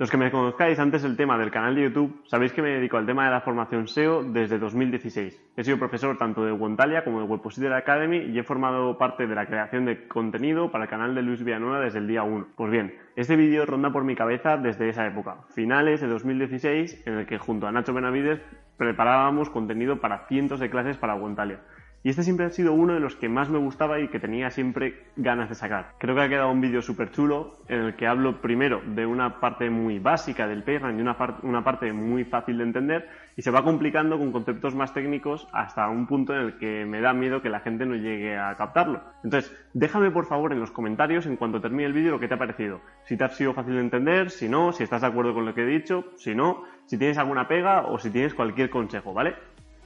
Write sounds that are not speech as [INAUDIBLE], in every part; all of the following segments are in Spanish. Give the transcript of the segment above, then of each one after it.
Los que me conozcáis antes del tema del canal de YouTube, sabéis que me dedico al tema de la formación SEO desde 2016. He sido profesor tanto de Wontalia como de Webpositor Academy y he formado parte de la creación de contenido para el canal de Luis Villanueva desde el día 1. Pues bien, este vídeo ronda por mi cabeza desde esa época, finales de 2016, en el que junto a Nacho Benavides preparábamos contenido para cientos de clases para Wontalia. Y este siempre ha sido uno de los que más me gustaba y que tenía siempre ganas de sacar. Creo que ha quedado un vídeo súper chulo en el que hablo primero de una parte muy básica del PageRank y una, una parte muy fácil de entender y se va complicando con conceptos más técnicos hasta un punto en el que me da miedo que la gente no llegue a captarlo. Entonces, déjame por favor en los comentarios en cuanto termine el vídeo lo que te ha parecido. Si te ha sido fácil de entender, si no, si estás de acuerdo con lo que he dicho, si no, si tienes alguna pega o si tienes cualquier consejo, ¿vale?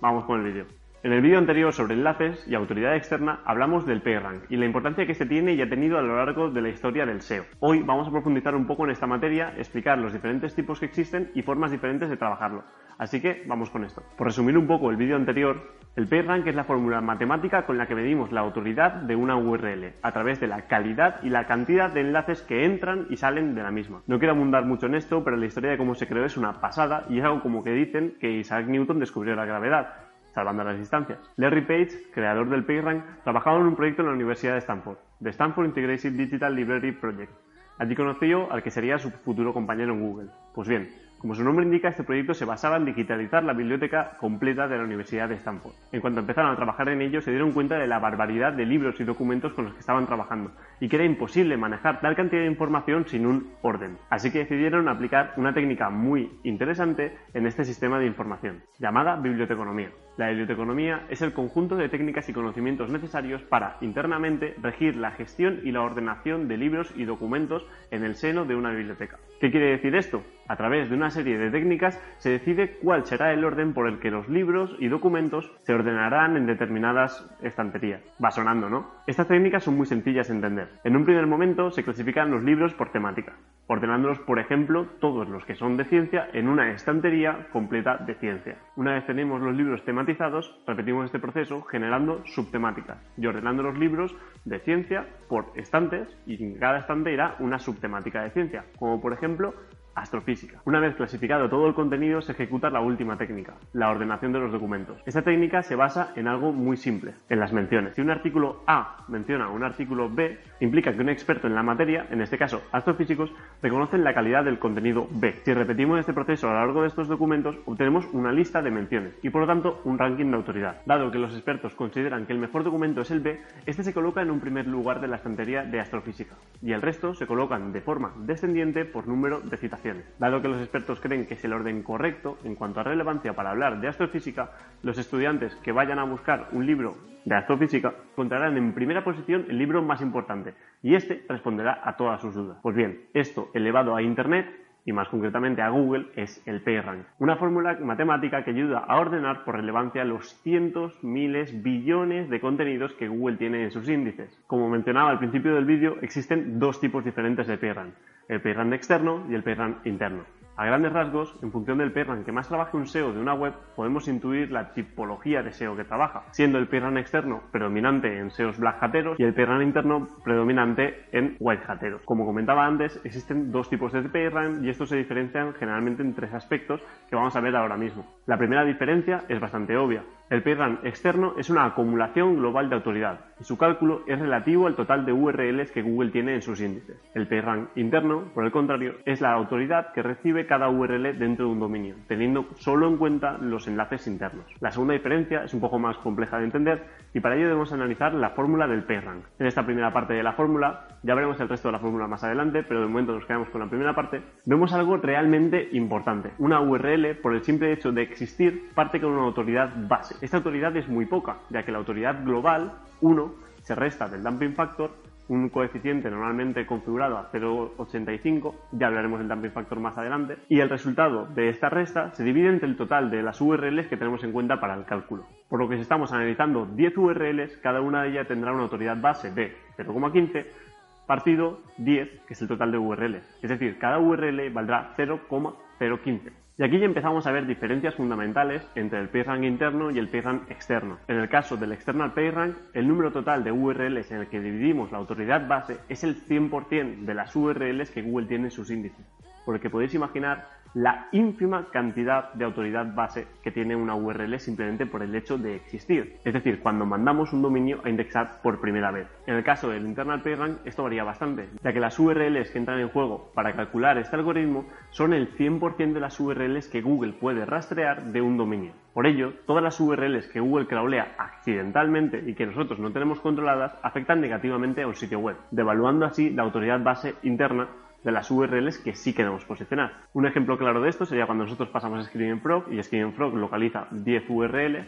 Vamos con el vídeo. En el vídeo anterior sobre enlaces y autoridad externa hablamos del PageRank y la importancia que este tiene y ha tenido a lo largo de la historia del SEO. Hoy vamos a profundizar un poco en esta materia, explicar los diferentes tipos que existen y formas diferentes de trabajarlo. Así que vamos con esto. Por resumir un poco el vídeo anterior, el PageRank es la fórmula matemática con la que medimos la autoridad de una URL a través de la calidad y la cantidad de enlaces que entran y salen de la misma. No quiero abundar mucho en esto, pero la historia de cómo se creó es una pasada y es algo como que dicen que Isaac Newton descubrió la gravedad salvando las distancias. Larry Page, creador del PageRank, trabajaba en un proyecto en la Universidad de Stanford, The Stanford Integrated Digital Library Project. Allí conoció al que sería su futuro compañero en Google. Pues bien, como su nombre indica, este proyecto se basaba en digitalizar la biblioteca completa de la Universidad de Stanford. En cuanto empezaron a trabajar en ello, se dieron cuenta de la barbaridad de libros y documentos con los que estaban trabajando y que era imposible manejar tal cantidad de información sin un orden. Así que decidieron aplicar una técnica muy interesante en este sistema de información, llamada biblioteconomía. La biblioteconomía es el conjunto de técnicas y conocimientos necesarios para, internamente, regir la gestión y la ordenación de libros y documentos en el seno de una biblioteca. ¿Qué quiere decir esto? A través de una serie de técnicas se decide cuál será el orden por el que los libros y documentos se ordenarán en determinadas estanterías. Va sonando, ¿no? Estas técnicas son muy sencillas de entender. En un primer momento se clasifican los libros por temática, ordenándolos, por ejemplo, todos los que son de ciencia en una estantería completa de ciencia. Una vez tenemos los libros tematizados, repetimos este proceso generando subtemáticas y ordenando los libros de ciencia por estantes y en cada estante irá una subtemática de ciencia, como por ejemplo astrofísica. Una vez clasificado todo el contenido, se ejecuta la última técnica, la ordenación de los documentos. Esta técnica se basa en algo muy simple, en las menciones. Si un artículo A menciona un artículo B, implica que un experto en la materia, en este caso astrofísicos, reconocen la calidad del contenido B. Si repetimos este proceso a lo largo de estos documentos, obtenemos una lista de menciones y por lo tanto un ranking de autoridad. Dado que los expertos consideran que el mejor documento es el B, este se coloca en un primer lugar de la estantería de astrofísica y el resto se colocan de forma descendiente por número de citaciones Dado que los expertos creen que es el orden correcto en cuanto a relevancia para hablar de astrofísica, los estudiantes que vayan a buscar un libro de astrofísica encontrarán en primera posición el libro más importante y este responderá a todas sus dudas. Pues bien, esto elevado a Internet y más concretamente a Google, es el PageRank. Una fórmula matemática que ayuda a ordenar por relevancia los cientos, miles, billones de contenidos que Google tiene en sus índices. Como mencionaba al principio del vídeo, existen dos tipos diferentes de PageRank el PageRank externo y el PageRank interno. A grandes rasgos, en función del PageRank que más trabaje un SEO de una web, podemos intuir la tipología de SEO que trabaja, siendo el PageRank externo predominante en SEOs black hateros y el PageRank interno predominante en white hateros. Como comentaba antes, existen dos tipos de PageRank y estos se diferencian generalmente en tres aspectos que vamos a ver ahora mismo. La primera diferencia es bastante obvia. El PageRank externo es una acumulación global de autoridad y su cálculo es relativo al total de URLs que Google tiene en sus índices. El PageRank interno, por el contrario, es la autoridad que recibe cada URL dentro de un dominio, teniendo solo en cuenta los enlaces internos. La segunda diferencia es un poco más compleja de entender y para ello debemos analizar la fórmula del PageRank. En esta primera parte de la fórmula, ya veremos el resto de la fórmula más adelante, pero de momento nos quedamos con la primera parte, vemos algo realmente importante. Una URL, por el simple hecho de existir, parte con una autoridad Esta autoridad es muy poca, ya que la autoridad global, 1, se resta del dumping factor un coeficiente normalmente configurado a 0,85, ya hablaremos del dumping factor más adelante, y el resultado de esta resta se divide entre el total de las URLs que tenemos en cuenta para el cálculo. Por lo que si estamos analizando 10 URLs, cada una de ellas tendrá una autoridad base de 0,15 partido 10, que es el total de URLs. Es decir, cada URL valdrá 0,015. Y aquí ya empezamos a ver diferencias fundamentales entre el PageRank interno y el PageRank externo. En el caso del external PageRank, el número total de URLs en el que dividimos la autoridad base es el 100% de las URLs que Google tiene en sus índices. porque podéis imaginar la ínfima cantidad de autoridad base que tiene una URL simplemente por el hecho de existir. Es decir, cuando mandamos un dominio a indexar por primera vez. En el caso del internal PageRank esto varía bastante, ya que las URLs que entran en juego para calcular este algoritmo son el 100% de las URLs que Google puede rastrear de un dominio. Por ello, todas las URLs que Google crawlea accidentalmente y que nosotros no tenemos controladas afectan negativamente a un sitio web, devaluando así la autoridad base interna de las URLs que sí queremos posicionar. Un ejemplo claro de esto sería cuando nosotros pasamos a Screaming Frog y Screaming Frog localiza 10 URLs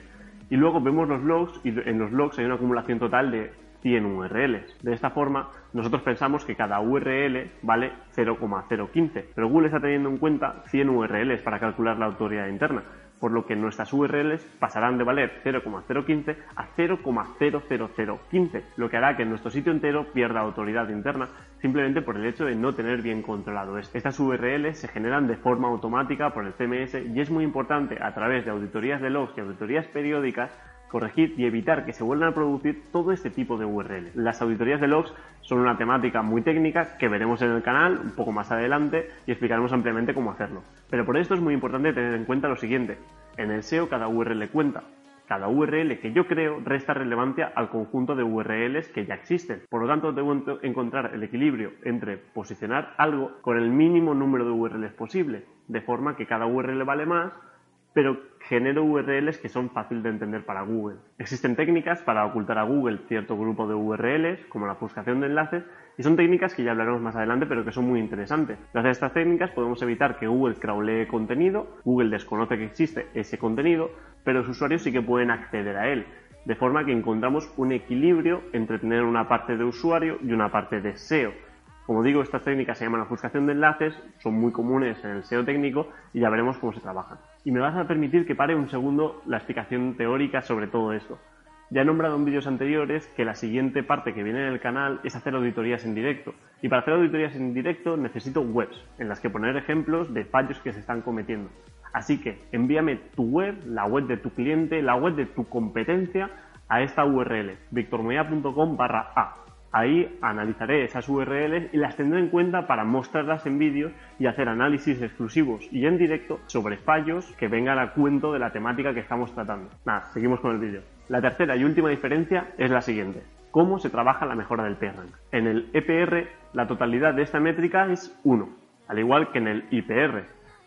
y luego vemos los logs y en los logs hay una acumulación total de 100 URLs. De esta forma, nosotros pensamos que cada URL vale 0,015, pero Google está teniendo en cuenta 100 URLs para calcular la autoridad interna por lo que nuestras URLs pasarán de valer 0,015 a 0,00015, lo que hará que nuestro sitio entero pierda autoridad interna simplemente por el hecho de no tener bien controlado esto. Estas URLs se generan de forma automática por el CMS y es muy importante a través de auditorías de logs y auditorías periódicas corregir y evitar que se vuelvan a producir todo este tipo de URL. Las auditorías de logs son una temática muy técnica que veremos en el canal un poco más adelante y explicaremos ampliamente cómo hacerlo. Pero por esto es muy importante tener en cuenta lo siguiente. En el SEO cada URL cuenta. Cada URL que yo creo resta relevancia al conjunto de URLs que ya existen. Por lo tanto, debo encontrar el equilibrio entre posicionar algo con el mínimo número de URLs posible, de forma que cada URL vale más, pero genero URLs que son fáciles de entender para Google. Existen técnicas para ocultar a Google cierto grupo de URLs, como la buscación de enlaces, y son técnicas que ya hablaremos más adelante, pero que son muy interesantes. Gracias a estas técnicas podemos evitar que Google crawlee contenido, Google desconoce que existe ese contenido, pero los usuarios sí que pueden acceder a él. De forma que encontramos un equilibrio entre tener una parte de usuario y una parte de SEO. Como digo, estas técnicas se llaman ofuscación de enlaces, son muy comunes en el SEO técnico y ya veremos cómo se trabajan. Y me vas a permitir que pare un segundo la explicación teórica sobre todo esto. Ya he nombrado en vídeos anteriores que la siguiente parte que viene en el canal es hacer auditorías en directo. Y para hacer auditorías en directo necesito webs en las que poner ejemplos de fallos que se están cometiendo. Así que envíame tu web, la web de tu cliente, la web de tu competencia a esta URL, victormoya.com barra A Ahí analizaré esas URLs y las tendré en cuenta para mostrarlas en vídeos y hacer análisis exclusivos y en directo sobre fallos que vengan a cuento de la temática que estamos tratando. Nada, seguimos con el vídeo. La tercera y última diferencia es la siguiente. ¿Cómo se trabaja la mejora del PRANK? En el EPR, la totalidad de esta métrica es 1, al igual que en el IPR,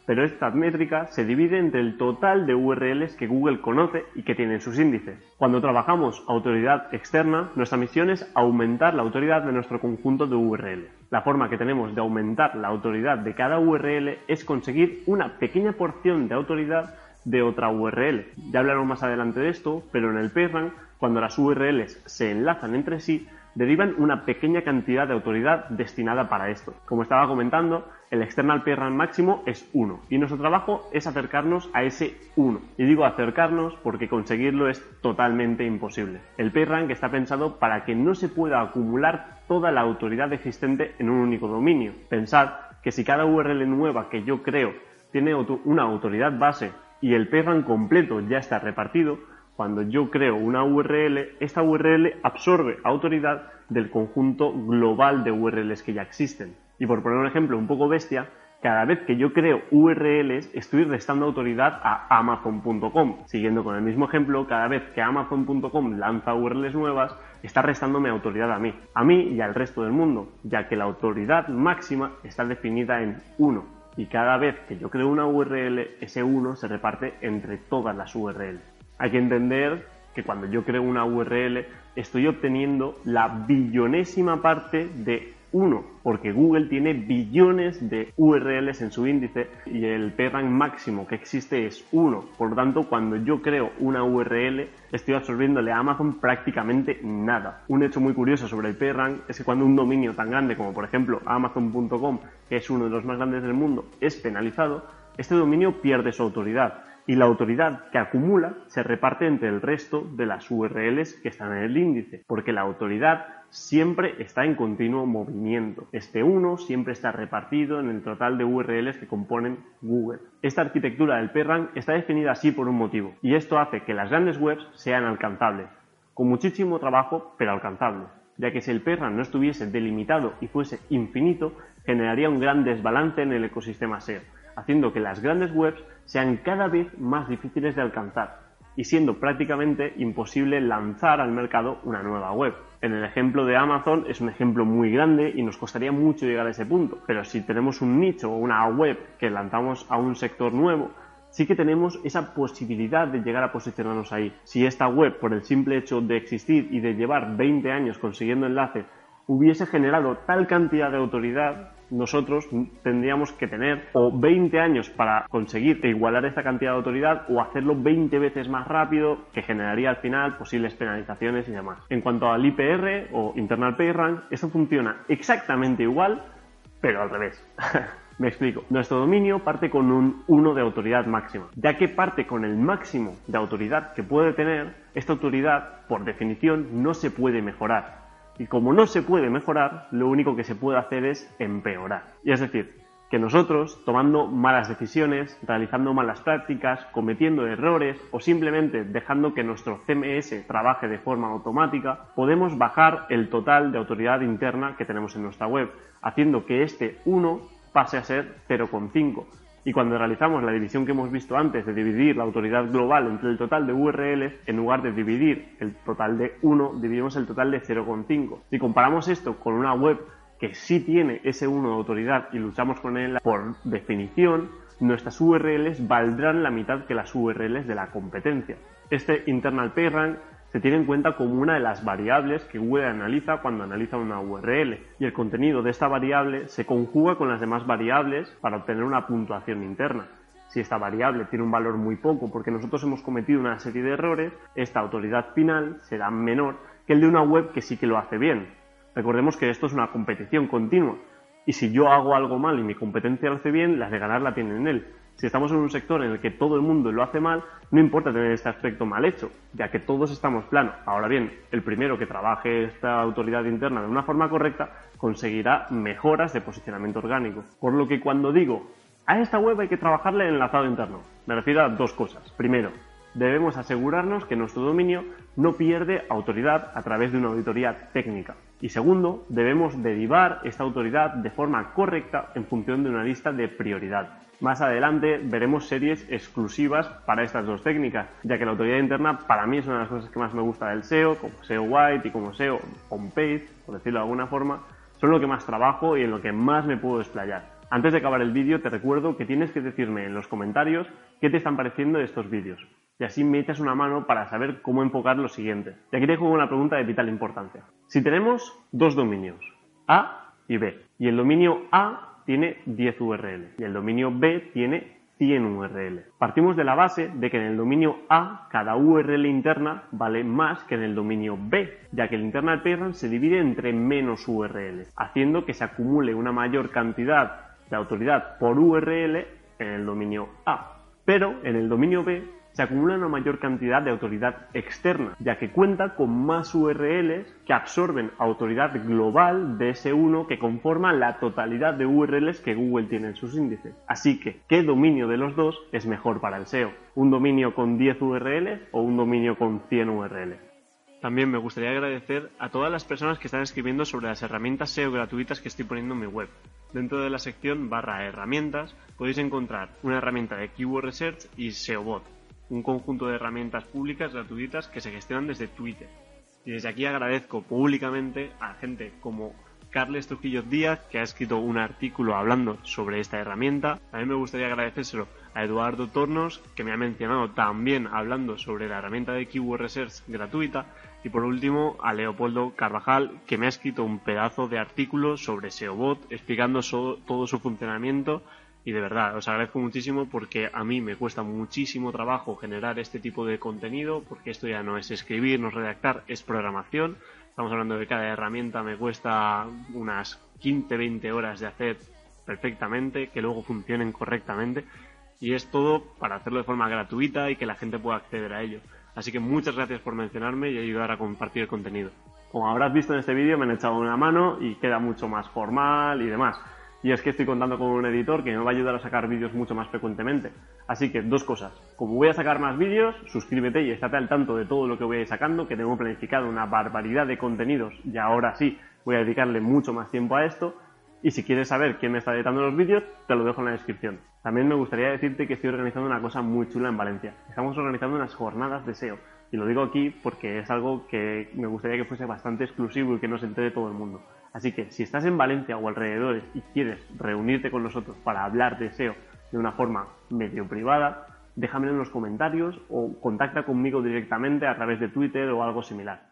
pero esta métrica se divide entre el total de URLs que Google conoce y que tienen sus índices. Cuando trabajamos autoridad externa, nuestra misión es aumentar la autoridad de nuestro conjunto de URLs. La forma que tenemos de aumentar la autoridad de cada URL es conseguir una pequeña porción de autoridad de otra URL. Ya hablaremos más adelante de esto, pero en el PageRank, cuando las URLs se enlazan entre sí, derivan una pequeña cantidad de autoridad destinada para esto. Como estaba comentando, el external PRAM máximo es 1 y nuestro trabajo es acercarnos a ese 1. Y digo acercarnos porque conseguirlo es totalmente imposible. El PRAM está pensado para que no se pueda acumular toda la autoridad existente en un único dominio. Pensad que si cada URL nueva que yo creo tiene una autoridad base y el PRAM completo ya está repartido, cuando yo creo una URL, esta URL absorbe autoridad del conjunto global de URLs que ya existen. Y por poner un ejemplo un poco bestia, cada vez que yo creo URLs estoy restando autoridad a amazon.com. Siguiendo con el mismo ejemplo, cada vez que amazon.com lanza URLs nuevas, está restándome autoridad a mí, a mí y al resto del mundo, ya que la autoridad máxima está definida en 1. Y cada vez que yo creo una URL, ese 1 se reparte entre todas las URLs. Hay que entender que cuando yo creo una URL estoy obteniendo la billonésima parte de 1, porque Google tiene billones de URLs en su índice y el PRANK máximo que existe es 1. Por lo tanto, cuando yo creo una URL, estoy absorbiéndole a Amazon prácticamente nada. Un hecho muy curioso sobre el PRANK es que cuando un dominio tan grande como por ejemplo Amazon.com, que es uno de los más grandes del mundo, es penalizado, este dominio pierde su autoridad y la autoridad que acumula se reparte entre el resto de las URLs que están en el índice, porque la autoridad siempre está en continuo movimiento. Este 1 siempre está repartido en el total de URLs que componen Google. Esta arquitectura del PRANK está definida así por un motivo, y esto hace que las grandes webs sean alcanzables, con muchísimo trabajo, pero alcanzables, ya que si el PRANK no estuviese delimitado y fuese infinito, generaría un gran desbalance en el ecosistema SEO, haciendo que las grandes webs sean cada vez más difíciles de alcanzar y siendo prácticamente imposible lanzar al mercado una nueva web. En el ejemplo de Amazon es un ejemplo muy grande y nos costaría mucho llegar a ese punto, pero si tenemos un nicho o una web que lanzamos a un sector nuevo, sí que tenemos esa posibilidad de llegar a posicionarnos ahí. Si esta web, por el simple hecho de existir y de llevar 20 años consiguiendo enlaces, hubiese generado tal cantidad de autoridad, nosotros tendríamos que tener o 20 años para conseguir igualar esta cantidad de autoridad o hacerlo 20 veces más rápido, que generaría al final posibles penalizaciones y demás. En cuanto al IPR o Internal PageRank, eso funciona exactamente igual, pero al revés. [LAUGHS] Me explico. Nuestro dominio parte con un 1 de autoridad máxima. Ya que parte con el máximo de autoridad que puede tener, esta autoridad, por definición, no se puede mejorar. Y como no se puede mejorar, lo único que se puede hacer es empeorar. Y es decir, que nosotros, tomando malas decisiones, realizando malas prácticas, cometiendo errores o simplemente dejando que nuestro CMS trabaje de forma automática, podemos bajar el total de autoridad interna que tenemos en nuestra web, haciendo que este 1 pase a ser 0,5 y cuando realizamos la división que hemos visto antes de dividir la autoridad global entre el total de URLs, en lugar de dividir el total de 1, dividimos el total de 0,5. Si comparamos esto con una web que sí tiene ese 1 de autoridad y luchamos con él, por definición, nuestras URLs valdrán la mitad que las URLs de la competencia. Este internal PageRank se tiene en cuenta como una de las variables que Google analiza cuando analiza una URL y el contenido de esta variable se conjuga con las demás variables para obtener una puntuación interna. Si esta variable tiene un valor muy poco porque nosotros hemos cometido una serie de errores, esta autoridad final será menor que el de una web que sí que lo hace bien. Recordemos que esto es una competición continua y si yo hago algo mal y mi competencia lo hace bien, las de ganar la tienen en él. Si estamos en un sector en el que todo el mundo lo hace mal, no importa tener este aspecto mal hecho, ya que todos estamos plano. Ahora bien, el primero que trabaje esta autoridad interna de una forma correcta conseguirá mejoras de posicionamiento orgánico. Por lo que cuando digo a esta web hay que trabajarle el enlazado interno, me refiero a dos cosas. Primero, debemos asegurarnos que nuestro dominio no pierde autoridad a través de una auditoría técnica. Y segundo, debemos derivar esta autoridad de forma correcta en función de una lista de prioridad. Más adelante veremos series exclusivas para estas dos técnicas, ya que la autoridad interna para mí es una de las cosas que más me gusta del SEO, como SEO White y como SEO on-page, por decirlo de alguna forma, son lo que más trabajo y en lo que más me puedo desplayar. Antes de acabar el vídeo te recuerdo que tienes que decirme en los comentarios qué te están pareciendo estos vídeos y así me echas una mano para saber cómo enfocar lo siguiente. Y aquí te juego una pregunta de vital importancia. Si tenemos dos dominios, A y B, y el dominio A tiene 10 URL y el dominio B tiene 100 URL. Partimos de la base de que en el dominio A cada URL interna vale más que en el dominio B, ya que el internal parent se divide entre menos URL, haciendo que se acumule una mayor cantidad de autoridad por URL en el dominio A. Pero en el dominio B se acumula una mayor cantidad de autoridad externa, ya que cuenta con más URLs que absorben autoridad global de ese uno que conforma la totalidad de URLs que Google tiene en sus índices. Así que, ¿qué dominio de los dos es mejor para el SEO? ¿Un dominio con 10 URLs o un dominio con 100 URLs? También me gustaría agradecer a todas las personas que están escribiendo sobre las herramientas SEO gratuitas que estoy poniendo en mi web. Dentro de la sección barra herramientas podéis encontrar una herramienta de Keyword Research y SEOBot un conjunto de herramientas públicas gratuitas que se gestionan desde Twitter. Y desde aquí agradezco públicamente a gente como Carles Trujillo Díaz, que ha escrito un artículo hablando sobre esta herramienta. También me gustaría agradecérselo a Eduardo Tornos, que me ha mencionado también hablando sobre la herramienta de Keyword Research gratuita. Y por último, a Leopoldo Carvajal, que me ha escrito un pedazo de artículo sobre SEOBot, explicando todo su funcionamiento y de verdad, os agradezco muchísimo porque a mí me cuesta muchísimo trabajo generar este tipo de contenido, porque esto ya no es escribir, no es redactar, es programación. Estamos hablando de que cada herramienta me cuesta unas 15-20 horas de hacer perfectamente, que luego funcionen correctamente. Y es todo para hacerlo de forma gratuita y que la gente pueda acceder a ello. Así que muchas gracias por mencionarme y ayudar a compartir el contenido. Como habrás visto en este vídeo, me han echado una mano y queda mucho más formal y demás y es que estoy contando con un editor que me va a ayudar a sacar vídeos mucho más frecuentemente. Así que dos cosas. Como voy a sacar más vídeos, suscríbete y estate al tanto de todo lo que voy a ir sacando, que tengo planificado una barbaridad de contenidos y ahora sí voy a dedicarle mucho más tiempo a esto. Y si quieres saber quién me está editando los vídeos, te lo dejo en la descripción. También me gustaría decirte que estoy organizando una cosa muy chula en Valencia. Estamos organizando unas jornadas de SEO. Y lo digo aquí porque es algo que me gustaría que fuese bastante exclusivo y que no se entere todo el mundo. Así que si estás en Valencia o alrededores y quieres reunirte con nosotros para hablar de SEO de una forma medio privada, déjamelo en los comentarios o contacta conmigo directamente a través de Twitter o algo similar.